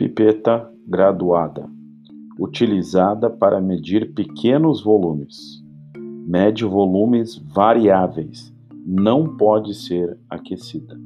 Pipeta graduada, utilizada para medir pequenos volumes. Mede volumes variáveis, não pode ser aquecida.